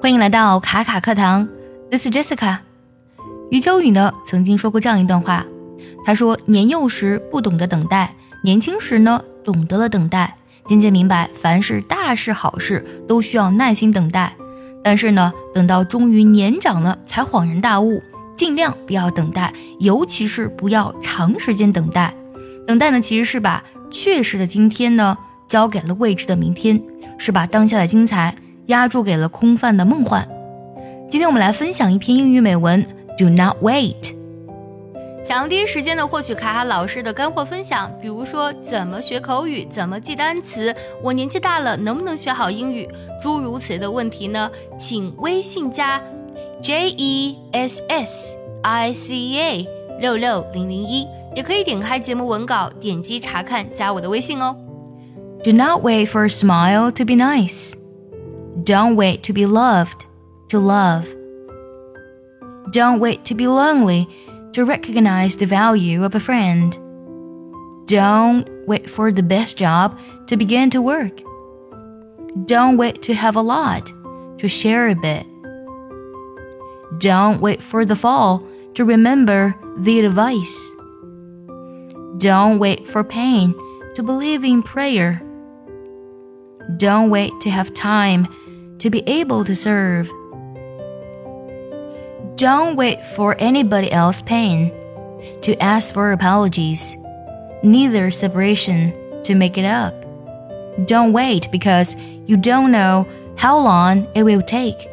欢迎来到卡卡课堂，This is Jessica。余秋雨呢曾经说过这样一段话，他说：“年幼时不懂得等待，年轻时呢懂得了等待，渐渐明白凡是大事好事都需要耐心等待。但是呢，等到终于年长了，才恍然大悟，尽量不要等待，尤其是不要长时间等待。等待呢，其实是把确实的今天呢交给了未知的明天，是把当下的精彩。”压注给了空泛的梦幻。今天我们来分享一篇英语美文，Do not wait。想要第一时间的获取卡卡老师的干货分享，比如说怎么学口语，怎么记单词，我年纪大了能不能学好英语，诸如此类的问题呢？请微信加 J E S S I C A 六六零零一，也可以点开节目文稿，点击查看，加我的微信哦。Do not wait for a smile to be nice. Don't wait to be loved, to love. Don't wait to be lonely, to recognize the value of a friend. Don't wait for the best job to begin to work. Don't wait to have a lot, to share a bit. Don't wait for the fall to remember the advice. Don't wait for pain to believe in prayer. Don't wait to have time to be able to serve. Don't wait for anybody else's pain to ask for apologies, neither separation to make it up. Don't wait because you don't know how long it will take.